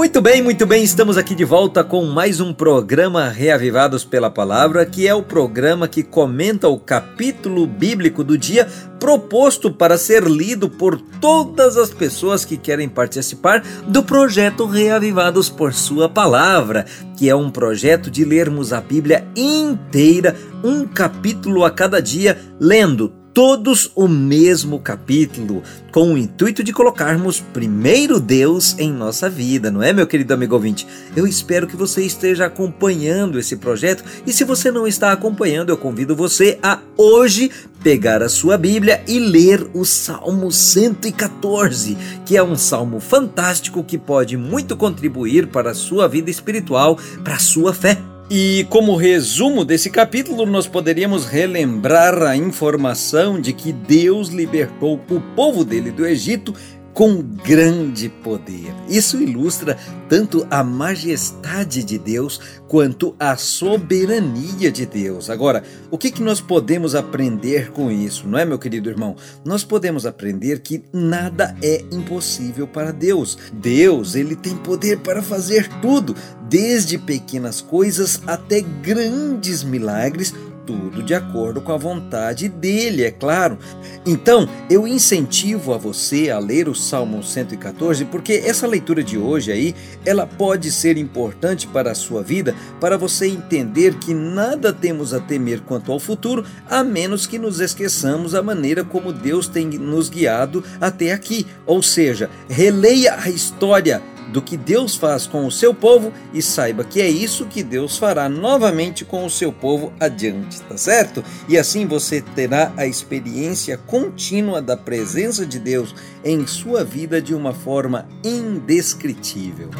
Muito bem, muito bem, estamos aqui de volta com mais um programa Reavivados pela Palavra, que é o programa que comenta o capítulo bíblico do dia proposto para ser lido por todas as pessoas que querem participar do projeto Reavivados por Sua Palavra, que é um projeto de lermos a Bíblia inteira, um capítulo a cada dia, lendo todos o mesmo capítulo, com o intuito de colocarmos primeiro Deus em nossa vida, não é, meu querido amigo ouvinte? Eu espero que você esteja acompanhando esse projeto e se você não está acompanhando, eu convido você a hoje pegar a sua Bíblia e ler o Salmo 114, que é um salmo fantástico que pode muito contribuir para a sua vida espiritual, para a sua fé. E como resumo desse capítulo, nós poderíamos relembrar a informação de que Deus libertou o povo dele do Egito com grande poder. Isso ilustra tanto a majestade de Deus quanto a soberania de Deus. Agora, o que, que nós podemos aprender com isso, não é, meu querido irmão? Nós podemos aprender que nada é impossível para Deus. Deus, ele tem poder para fazer tudo, desde pequenas coisas até grandes milagres tudo de acordo com a vontade dele, é claro. Então, eu incentivo a você a ler o Salmo 114, porque essa leitura de hoje aí, ela pode ser importante para a sua vida, para você entender que nada temos a temer quanto ao futuro, a menos que nos esqueçamos a maneira como Deus tem nos guiado até aqui. Ou seja, releia a história do que Deus faz com o seu povo e saiba que é isso que Deus fará novamente com o seu povo adiante, tá certo? E assim você terá a experiência contínua da presença de Deus em sua vida de uma forma indescritível.